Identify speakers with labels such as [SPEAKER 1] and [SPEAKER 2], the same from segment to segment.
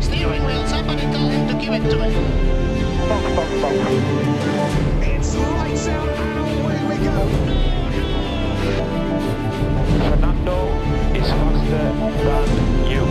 [SPEAKER 1] Steering tell him to give it to me.
[SPEAKER 2] It's lights out we go.
[SPEAKER 3] Fernando is faster than you.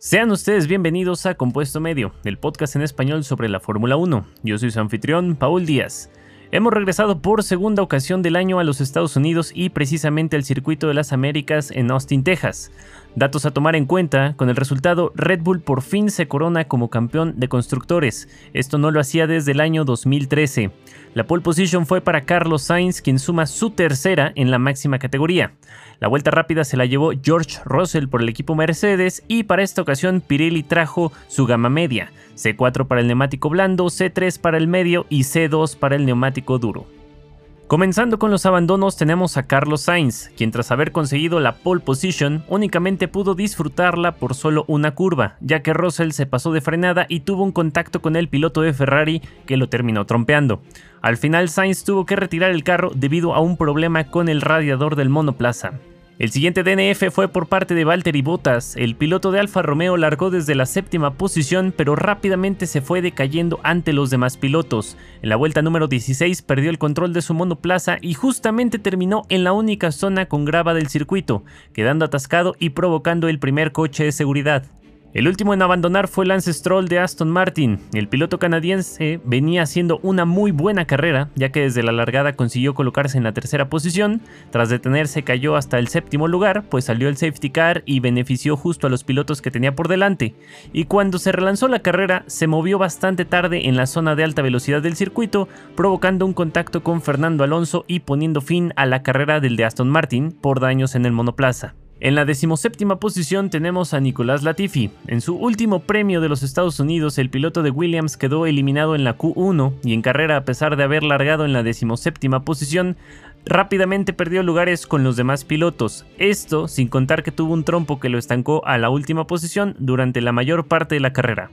[SPEAKER 4] Sean ustedes bienvenidos a Compuesto Medio, el podcast en español sobre la Fórmula 1. Yo soy su anfitrión, Paul Díaz. Hemos regresado por segunda ocasión del año a los Estados Unidos y precisamente al Circuito de las Américas en Austin, Texas. Datos a tomar en cuenta, con el resultado Red Bull por fin se corona como campeón de constructores. Esto no lo hacía desde el año 2013. La pole position fue para Carlos Sainz, quien suma su tercera en la máxima categoría. La vuelta rápida se la llevó George Russell por el equipo Mercedes y para esta ocasión Pirelli trajo su gama media, C4 para el neumático blando, C3 para el medio y C2 para el neumático duro. Comenzando con los abandonos tenemos a Carlos Sainz, quien tras haber conseguido la pole position únicamente pudo disfrutarla por solo una curva, ya que Russell se pasó de frenada y tuvo un contacto con el piloto de Ferrari que lo terminó trompeando. Al final Sainz tuvo que retirar el carro debido a un problema con el radiador del monoplaza. El siguiente DNF fue por parte de Valtteri Bottas. El piloto de Alfa Romeo largó desde la séptima posición, pero rápidamente se fue decayendo ante los demás pilotos. En la vuelta número 16 perdió el control de su monoplaza y justamente terminó en la única zona con grava del circuito, quedando atascado y provocando el primer coche de seguridad. El último en abandonar fue Lance Stroll de Aston Martin. El piloto canadiense venía haciendo una muy buena carrera, ya que desde la largada consiguió colocarse en la tercera posición. Tras detenerse cayó hasta el séptimo lugar, pues salió el safety car y benefició justo a los pilotos que tenía por delante. Y cuando se relanzó la carrera, se movió bastante tarde en la zona de alta velocidad del circuito, provocando un contacto con Fernando Alonso y poniendo fin a la carrera del de Aston Martin por daños en el monoplaza. En la decimoséptima posición tenemos a Nicolás Latifi. En su último premio de los Estados Unidos, el piloto de Williams quedó eliminado en la Q1 y en carrera a pesar de haber largado en la decimoséptima posición, rápidamente perdió lugares con los demás pilotos. Esto sin contar que tuvo un trompo que lo estancó a la última posición durante la mayor parte de la carrera.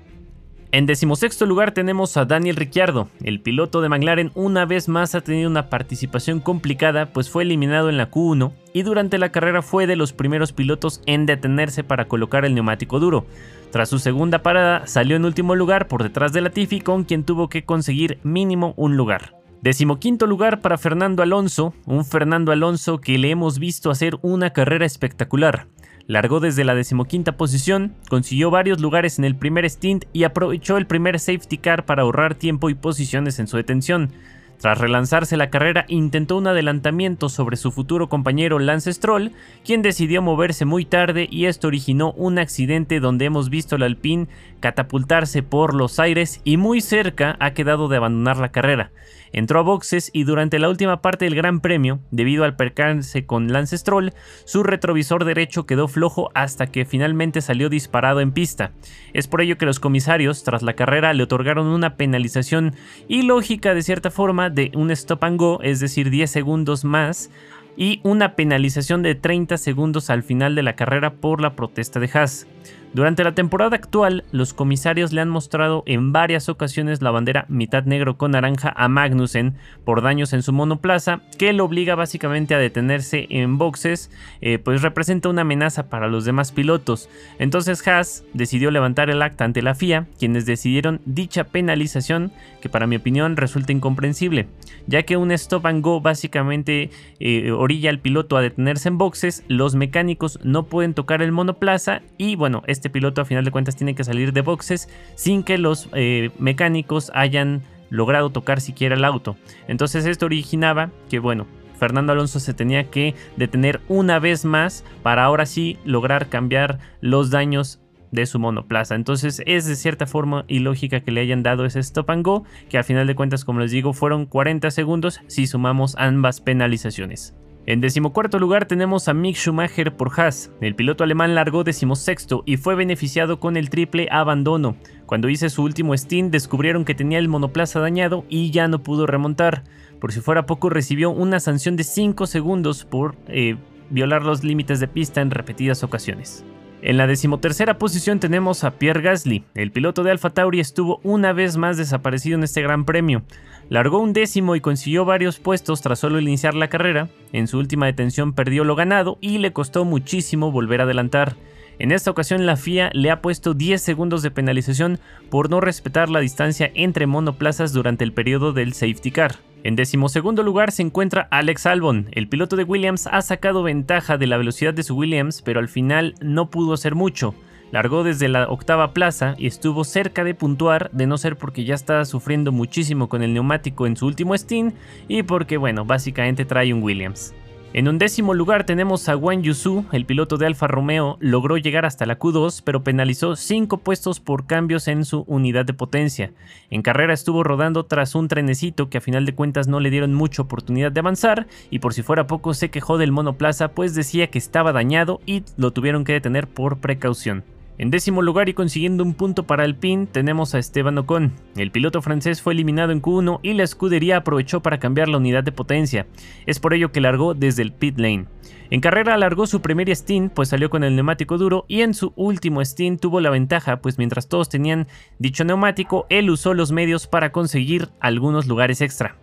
[SPEAKER 4] En decimosexto lugar tenemos a Daniel Ricciardo. El piloto de McLaren una vez más ha tenido una participación complicada pues fue eliminado en la Q1 y durante la carrera fue de los primeros pilotos en detenerse para colocar el neumático duro. Tras su segunda parada salió en último lugar por detrás de Latifi con quien tuvo que conseguir mínimo un lugar. Decimoquinto lugar para Fernando Alonso, un Fernando Alonso que le hemos visto hacer una carrera espectacular. Largó desde la decimoquinta posición, consiguió varios lugares en el primer stint y aprovechó el primer safety car para ahorrar tiempo y posiciones en su detención. Tras relanzarse la carrera, intentó un adelantamiento sobre su futuro compañero Lance Stroll, quien decidió moverse muy tarde y esto originó un accidente donde hemos visto al Alpine catapultarse por los aires y muy cerca ha quedado de abandonar la carrera. Entró a boxes y durante la última parte del Gran Premio, debido al percance con Lance Stroll, su retrovisor derecho quedó flojo hasta que finalmente salió disparado en pista. Es por ello que los comisarios, tras la carrera, le otorgaron una penalización ilógica de cierta forma de un stop and go, es decir, 10 segundos más, y una penalización de 30 segundos al final de la carrera por la protesta de Haas. Durante la temporada actual, los comisarios le han mostrado en varias ocasiones la bandera mitad negro con naranja a Magnussen por daños en su monoplaza, que lo obliga básicamente a detenerse en boxes, eh, pues representa una amenaza para los demás pilotos. Entonces Haas decidió levantar el acta ante la FIA, quienes decidieron dicha penalización, que para mi opinión resulta incomprensible, ya que un stop and go básicamente eh, orilla al piloto a detenerse en boxes, los mecánicos no pueden tocar el monoplaza y bueno, este piloto a final de cuentas tiene que salir de boxes sin que los eh, mecánicos hayan logrado tocar siquiera el auto. Entonces esto originaba que bueno, Fernando Alonso se tenía que detener una vez más para ahora sí lograr cambiar los daños de su monoplaza. Entonces es de cierta forma ilógica que le hayan dado ese stop and go, que al final de cuentas, como les digo, fueron 40 segundos si sumamos ambas penalizaciones. En decimocuarto lugar tenemos a Mick Schumacher por Haas. El piloto alemán largó decimosexto y fue beneficiado con el triple abandono. Cuando hice su último stint descubrieron que tenía el monoplaza dañado y ya no pudo remontar. Por si fuera poco recibió una sanción de 5 segundos por eh, violar los límites de pista en repetidas ocasiones. En la decimotercera posición tenemos a Pierre Gasly. El piloto de Alfa Tauri estuvo una vez más desaparecido en este gran premio. Largó un décimo y consiguió varios puestos tras solo iniciar la carrera. En su última detención perdió lo ganado y le costó muchísimo volver a adelantar. En esta ocasión la FIA le ha puesto 10 segundos de penalización por no respetar la distancia entre monoplazas durante el periodo del safety car. En decimosegundo lugar se encuentra Alex Albon. El piloto de Williams ha sacado ventaja de la velocidad de su Williams, pero al final no pudo hacer mucho. Largó desde la octava plaza y estuvo cerca de puntuar, de no ser porque ya estaba sufriendo muchísimo con el neumático en su último stint y porque, bueno, básicamente trae un Williams. En un décimo lugar tenemos a Wang Yusu, el piloto de Alfa Romeo, logró llegar hasta la Q2 pero penalizó 5 puestos por cambios en su unidad de potencia. En carrera estuvo rodando tras un trenecito que a final de cuentas no le dieron mucha oportunidad de avanzar y por si fuera poco se quejó del monoplaza pues decía que estaba dañado y lo tuvieron que detener por precaución. En décimo lugar y consiguiendo un punto para el pin tenemos a Esteban Ocon. El piloto francés fue eliminado en Q1 y la escudería aprovechó para cambiar la unidad de potencia. Es por ello que largó desde el pit lane. En carrera alargó su primer stint pues salió con el neumático duro y en su último stint tuvo la ventaja pues mientras todos tenían dicho neumático él usó los medios para conseguir algunos lugares extra.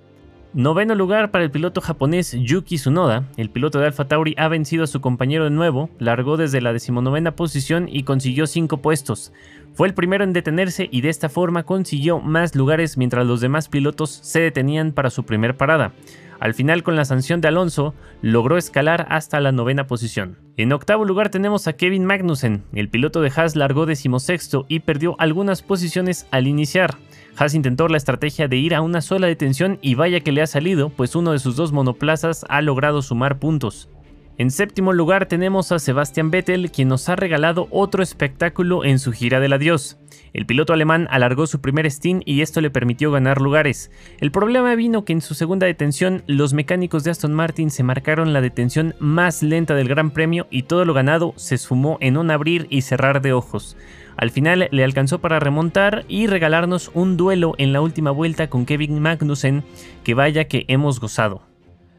[SPEAKER 4] Noveno lugar para el piloto japonés Yuki Tsunoda. El piloto de Alfa Tauri ha vencido a su compañero de nuevo, largó desde la decimonovena posición y consiguió 5 puestos. Fue el primero en detenerse y de esta forma consiguió más lugares mientras los demás pilotos se detenían para su primer parada. Al final con la sanción de Alonso, logró escalar hasta la novena posición. En octavo lugar tenemos a Kevin Magnussen. El piloto de Haas largó decimosexto y perdió algunas posiciones al iniciar. Haas intentó la estrategia de ir a una sola detención y vaya que le ha salido, pues uno de sus dos monoplazas ha logrado sumar puntos. En séptimo lugar tenemos a Sebastian Vettel, quien nos ha regalado otro espectáculo en su gira del adiós. El piloto alemán alargó su primer stint y esto le permitió ganar lugares. El problema vino que en su segunda detención los mecánicos de Aston Martin se marcaron la detención más lenta del Gran Premio y todo lo ganado se sumó en un abrir y cerrar de ojos. Al final le alcanzó para remontar y regalarnos un duelo en la última vuelta con Kevin Magnussen que vaya que hemos gozado.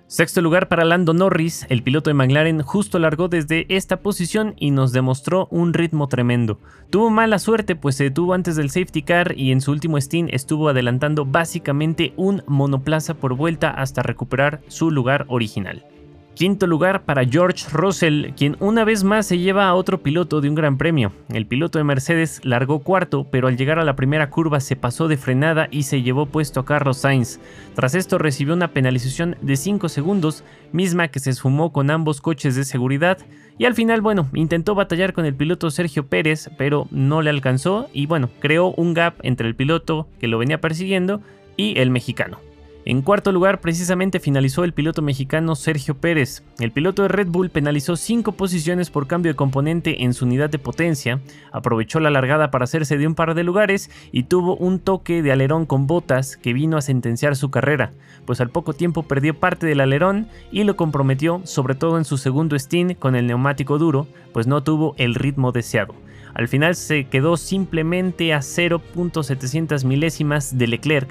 [SPEAKER 4] Sexto lugar para Lando Norris, el piloto de McLaren justo largó desde esta posición y nos demostró un ritmo tremendo. Tuvo mala suerte pues se detuvo antes del safety car y en su último stint estuvo adelantando básicamente un monoplaza por vuelta hasta recuperar su lugar original. Quinto lugar para George Russell, quien una vez más se lleva a otro piloto de un gran premio. El piloto de Mercedes largó cuarto, pero al llegar a la primera curva se pasó de frenada y se llevó puesto a Carlos Sainz. Tras esto recibió una penalización de 5 segundos, misma que se esfumó con ambos coches de seguridad. Y al final, bueno, intentó batallar con el piloto Sergio Pérez, pero no le alcanzó y bueno, creó un gap entre el piloto que lo venía persiguiendo y el mexicano. En cuarto lugar, precisamente finalizó el piloto mexicano Sergio Pérez. El piloto de Red Bull penalizó 5 posiciones por cambio de componente en su unidad de potencia, aprovechó la largada para hacerse de un par de lugares y tuvo un toque de alerón con botas que vino a sentenciar su carrera, pues al poco tiempo perdió parte del alerón y lo comprometió, sobre todo en su segundo stint con el neumático duro, pues no tuvo el ritmo deseado. Al final se quedó simplemente a 0.700 milésimas de Leclerc,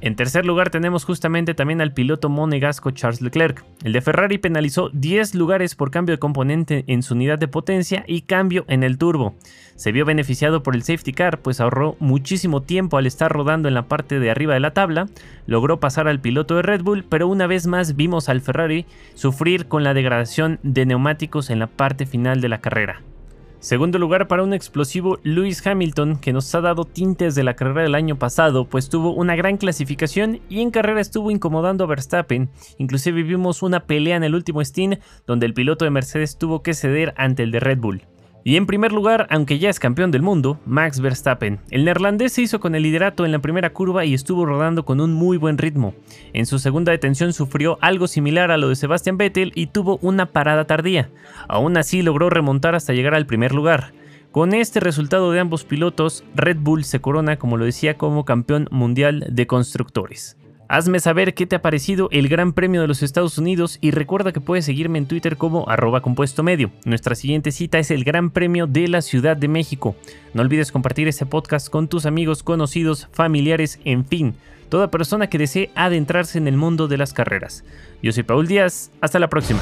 [SPEAKER 4] en tercer lugar tenemos justamente también al piloto monegasco Charles Leclerc. El de Ferrari penalizó 10 lugares por cambio de componente en su unidad de potencia y cambio en el turbo. Se vio beneficiado por el safety car pues ahorró muchísimo tiempo al estar rodando en la parte de arriba de la tabla, logró pasar al piloto de Red Bull, pero una vez más vimos al Ferrari sufrir con la degradación de neumáticos en la parte final de la carrera. Segundo lugar para un explosivo Lewis Hamilton que nos ha dado tintes de la carrera del año pasado, pues tuvo una gran clasificación y en carrera estuvo incomodando a Verstappen. Inclusive vimos una pelea en el último stint donde el piloto de Mercedes tuvo que ceder ante el de Red Bull. Y en primer lugar, aunque ya es campeón del mundo, Max Verstappen. El neerlandés se hizo con el liderato en la primera curva y estuvo rodando con un muy buen ritmo. En su segunda detención sufrió algo similar a lo de Sebastian Vettel y tuvo una parada tardía. Aún así logró remontar hasta llegar al primer lugar. Con este resultado de ambos pilotos, Red Bull se corona, como lo decía, como campeón mundial de constructores. Hazme saber qué te ha parecido el Gran Premio de los Estados Unidos y recuerda que puedes seguirme en Twitter como arroba compuesto medio. Nuestra siguiente cita es el Gran Premio de la Ciudad de México. No olvides compartir este podcast con tus amigos, conocidos, familiares, en fin, toda persona que desee adentrarse en el mundo de las carreras. Yo soy Paul Díaz, hasta la próxima.